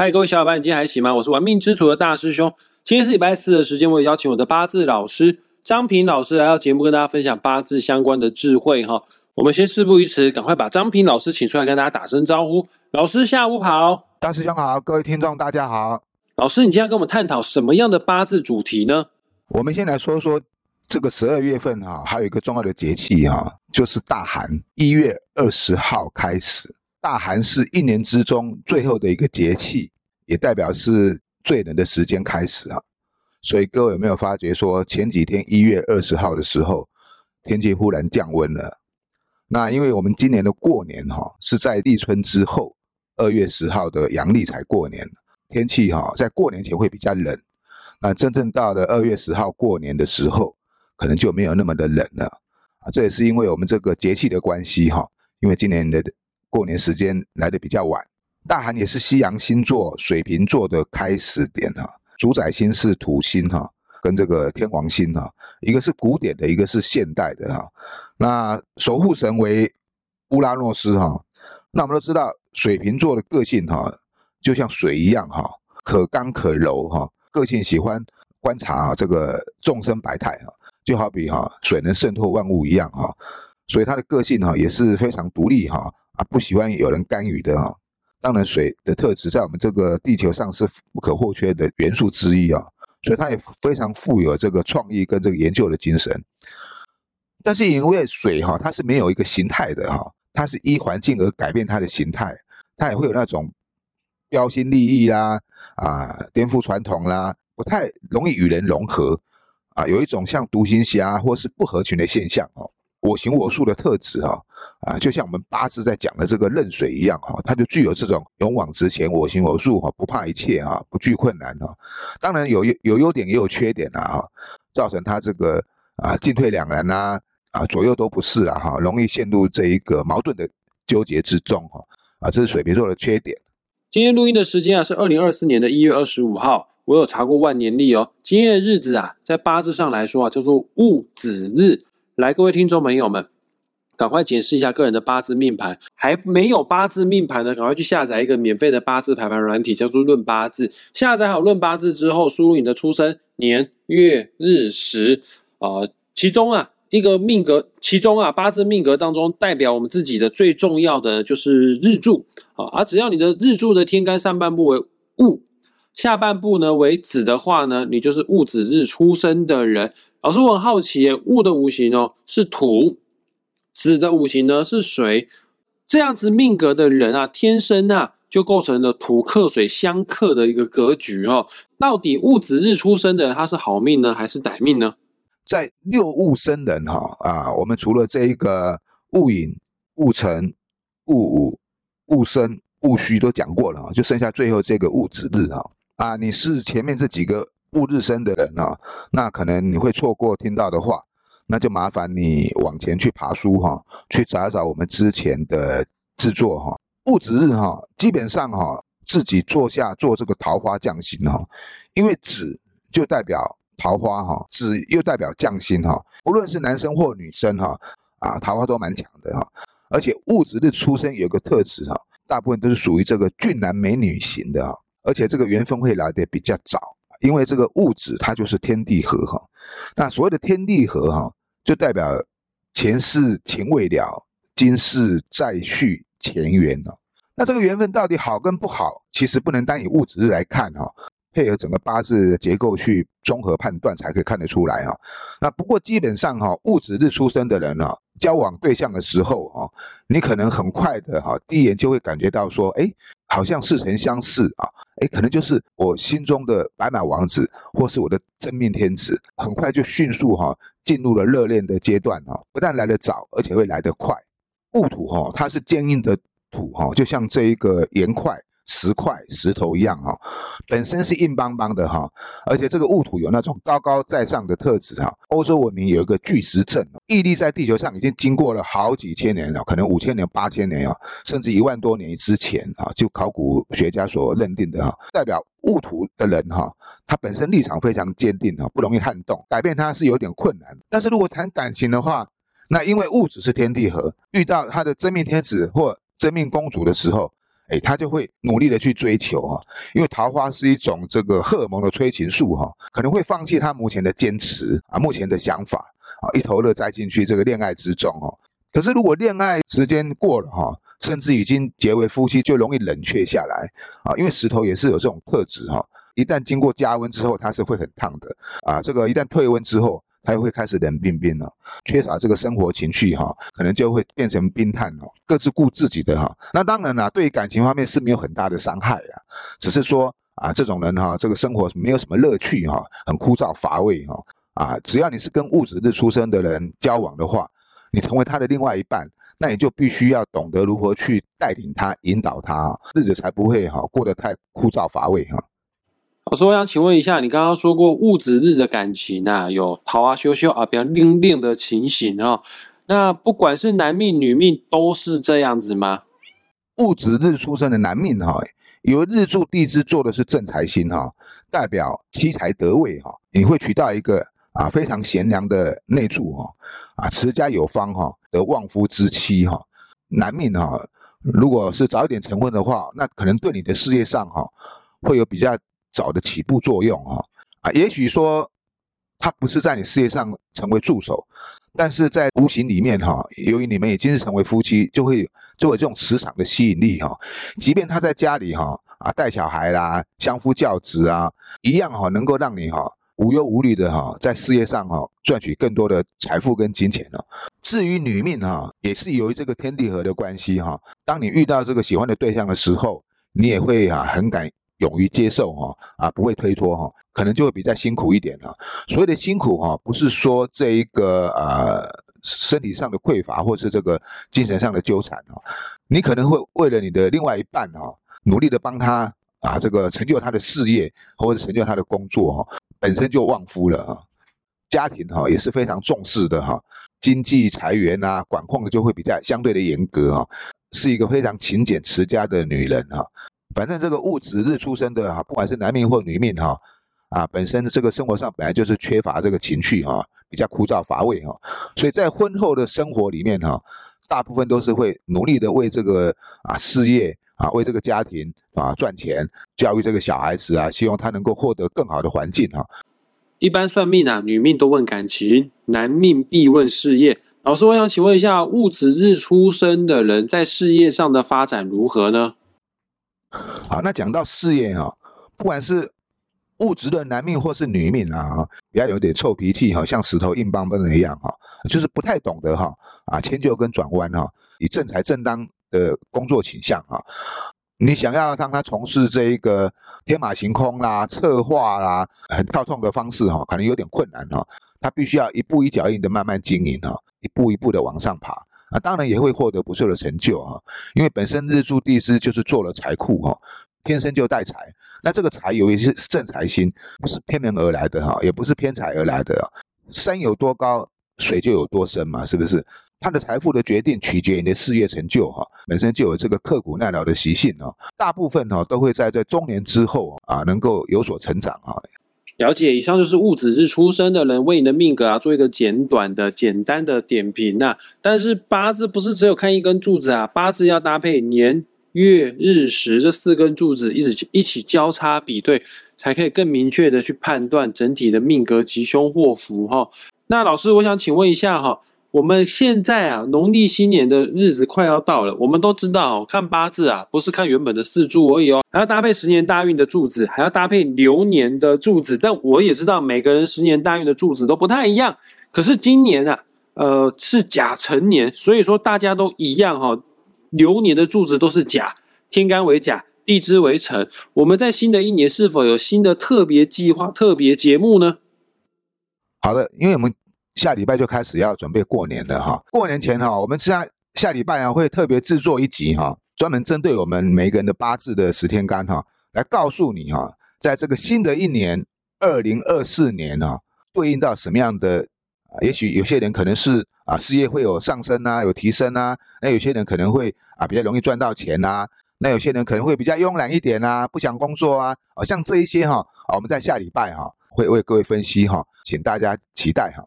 嗨，各位小伙伴，你今天还行吗？我是玩命之徒的大师兄。今天是礼拜四的时间，我也邀请我的八字老师张平老师来到节目，跟大家分享八字相关的智慧哈。我们先事不宜迟，赶快把张平老师请出来，跟大家打声招呼。老师下午好，大师兄好，各位听众大家好。老师，你今天要跟我们探讨什么样的八字主题呢？我们先来说说这个十二月份哈，还有一个重要的节气哈，就是大寒，一月二十号开始。大寒是一年之中最后的一个节气，也代表是最冷的时间开始啊。所以各位有没有发觉说，前几天一月二十号的时候，天气忽然降温了？那因为我们今年的过年哈是在立春之后，二月十号的阳历才过年，天气哈在过年前会比较冷。那真正到了二月十号过年的时候，可能就没有那么的冷了啊。这也是因为我们这个节气的关系哈，因为今年的。过年时间来的比较晚，大寒也是西洋星座水瓶座的开始点哈，主宰星是土星哈，跟这个天王星哈，一个是古典的，一个是现代的哈。那守护神为乌拉诺斯哈，那我们都知道水瓶座的个性哈，就像水一样哈，可刚可柔哈，个性喜欢观察这个众生百态哈，就好比哈水能渗透万物一样哈，所以他的个性哈也是非常独立哈。不喜欢有人干预的啊，当然水的特质在我们这个地球上是不可或缺的元素之一啊，所以它也非常富有这个创意跟这个研究的精神。但是因为水哈，它是没有一个形态的哈，它是依环境而改变它的形态，它也会有那种标新立异啦啊，颠覆传统啦，不太容易与人融合啊，有一种像独行侠或是不合群的现象哦。我行我素的特质哈啊，就像我们八字在讲的这个壬水一样哈，它就具有这种勇往直前、我行我素哈，不怕一切哈，不惧困难哈。当然有有优点也有缺点呐哈，造成他这个啊进退两难呐啊左右都不是了哈，容易陷入这一个矛盾的纠结之中哈啊，这是水瓶座的缺点。今天录音的时间啊是二零二四年的一月二十五号，我有查过万年历哦，今天的日子啊在八字上来说啊叫做戊子日。来，各位听众朋友们，赶快检视一下个人的八字命盘。还没有八字命盘的，赶快去下载一个免费的八字排盘软体，叫做《论八字》。下载好《论八字》之后，输入你的出生年月日时啊，其中啊一个命格，其中啊八字命格当中代表我们自己的最重要的就是日柱啊。而只要你的日柱的天干上半部为戊。下半部呢为子的话呢，你就是戊子日出生的人。老师，我很好奇，戊的五行哦是土，子的五行呢是水，这样子命格的人啊，天生啊就构成了土克水相克的一个格局哦。到底戊子日出生的人他是好命呢，还是歹命呢？在六戊生人哈啊，我们除了这一个戊寅、戊辰、戊午、戊申、戊戌都讲过了就剩下最后这个戊子日哈。啊，你是前面这几个戊日生的人啊，那可能你会错过听到的话，那就麻烦你往前去爬书哈，去找一找我们之前的制作哈。戊子日哈，基本上哈，自己坐下做这个桃花降星哈，因为子就代表桃花哈，子又代表降星哈，不论是男生或女生哈，啊，桃花都蛮强的哈。而且戊子日出生有个特质哈，大部分都是属于这个俊男美女型的啊。而且这个缘分会来的比较早，因为这个物质它就是天地合哈。那所谓的天地合哈，就代表前世情未了，今世再续前缘了。那这个缘分到底好跟不好，其实不能单以物质来看哈。配合整个八字结构去综合判断，才可以看得出来哈。那不过基本上哈，戊子日出生的人呢，交往对象的时候哈，你可能很快的哈，第一眼就会感觉到说，哎，好像似曾相识啊，哎，可能就是我心中的白马王子，或是我的真命天子，很快就迅速哈进入了热恋的阶段哈。不但来得早，而且会来得快。戊土哈，它是坚硬的土哈，就像这一个岩块。石块、石头一样哈，本身是硬邦邦的哈，而且这个戊土有那种高高在上的特质哈。欧洲文明有一个巨石阵，屹立在地球上已经经过了好几千年了，可能五千年、八千年啊，甚至一万多年之前啊，就考古学家所认定的哈，代表戊土的人哈，他本身立场非常坚定啊，不容易撼动，改变他是有点困难。但是如果谈感情的话，那因为戊子是天地合，遇到他的真命天子或真命公主的时候。哎，他就会努力的去追求哈，因为桃花是一种这个荷尔蒙的催情素哈，可能会放弃他目前的坚持啊，目前的想法啊，一头热栽进去这个恋爱之中哦。可是如果恋爱时间过了哈，甚至已经结为夫妻，就容易冷却下来啊，因为石头也是有这种特质哈，一旦经过加温之后，它是会很烫的啊，这个一旦退温之后。他又会开始冷冰冰了，缺少这个生活情趣哈，可能就会变成冰炭哦，各自顾自己的哈。那当然了，对于感情方面是没有很大的伤害啊，只是说啊，这种人哈，这个生活没有什么乐趣哈，很枯燥乏味哈。啊，只要你是跟戊子日出生的人交往的话，你成为他的另外一半，那你就必须要懂得如何去带领他、引导他，日子才不会哈过得太枯燥乏味哈。我说，我想请问一下，你刚刚说过戊子日的感情啊，有桃花羞羞啊，比较恋恋的情形啊。那不管是男命女命，都是这样子吗？戊子日出生的男命哈，有日柱地支做的是正财星哈，代表妻财得位哈，你会娶到一个啊非常贤良的内助哈，啊持家有方哈，得旺夫之妻哈。男命哈，如果是早一点成婚的话，那可能对你的事业上哈，会有比较。早的起步作用啊啊，也许说他不是在你事业上成为助手，但是在无形里面哈，由于你们已经是成为夫妻，就会就有这种磁场的吸引力哈。即便他在家里哈啊带小孩啦、相夫教子啊，一样哈能够让你哈无忧无虑的哈在事业上哈赚取更多的财富跟金钱了。至于女命哈，也是由于这个天地合的关系哈，当你遇到这个喜欢的对象的时候，你也会啊很感。勇于接受哈啊，不会推脱哈，可能就会比较辛苦一点了。所谓的辛苦哈，不是说这一个呃身体上的匮乏，或是这个精神上的纠缠哈，你可能会为了你的另外一半哈，努力的帮他啊，这个成就他的事业或者成就他的工作哈，本身就旺夫了哈。家庭哈也是非常重视的哈，经济财源啊管控的就会比较相对的严格哈，是一个非常勤俭持家的女人哈。反正这个戊子日出生的哈，不管是男命或女命哈，啊，本身这个生活上本来就是缺乏这个情趣哈，比较枯燥乏味哈，所以在婚后的生活里面哈，大部分都是会努力的为这个啊事业啊，为这个家庭啊赚钱，教育这个小孩子啊，希望他能够获得更好的环境哈。一般算命啊，女命都问感情，男命必问事业。老师，我想请问一下，戊子日出生的人在事业上的发展如何呢？好，那讲到事业哈，不管是物质的男命或是女命啊，比较有点臭脾气哈，像石头硬邦邦的一样哈，就是不太懂得哈啊迁就跟转弯哈，以正财正当的工作倾向哈，你想要让他从事这一个天马行空啦、策划啦、很跳痛的方式哈，可能有点困难哈，他必须要一步一脚印的慢慢经营哈，一步一步的往上爬。啊，当然也会获得不错的成就啊，因为本身日柱地支就是做了财库哈，天生就带财。那这个财有一些正财星，不是偏门而来的哈，也不是偏财而来的。山有多高，水就有多深嘛，是不是？他的财富的决定取决于你的事业成就哈，本身就有这个刻苦耐劳的习性哦。大部分哈都会在在中年之后啊，能够有所成长啊。了解，以上就是戊子日出生的人为你的命格啊做一个简短的、简单的点评呐。但是八字不是只有看一根柱子啊，八字要搭配年、月、日、时这四根柱子一起一起交叉比对，才可以更明确的去判断整体的命格吉凶祸福哈。那老师，我想请问一下哈。我们现在啊，农历新年的日子快要到了。我们都知道，看八字啊，不是看原本的四柱而已哦，还要搭配十年大运的柱子，还要搭配流年的柱子。但我也知道，每个人十年大运的柱子都不太一样。可是今年啊，呃，是甲辰年，所以说大家都一样哈。流年的柱子都是甲，天干为甲，地支为辰。我们在新的一年是否有新的特别计划、特别节目呢？好的，因为我们。下礼拜就开始要准备过年了哈，过年前哈，我们下下礼拜啊会特别制作一集哈，专门针对我们每一个人的八字的十天干哈，来告诉你哈，在这个新的一年二零二四年啊，对应到什么样的？也许有些人可能是啊事业会有上升啊，有提升啊，那有些人可能会啊比较容易赚到钱啊，那有些人可能会比较慵懒一点啊，不想工作啊，好像这一些哈，啊我们在下礼拜哈会为各位分析哈，请大家期待哈。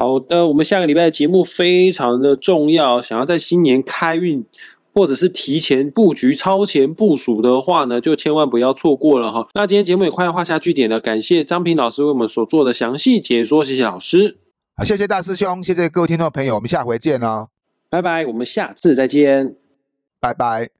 好的，我们下个礼拜的节目非常的重要，想要在新年开运，或者是提前布局、超前部署的话呢，就千万不要错过了哈。那今天节目也快要画下句点了，感谢张平老师为我们所做的详细解说，谢谢老师。好，谢谢大师兄，谢谢各位听众朋友，我们下回见哦，拜拜，我们下次再见。拜拜。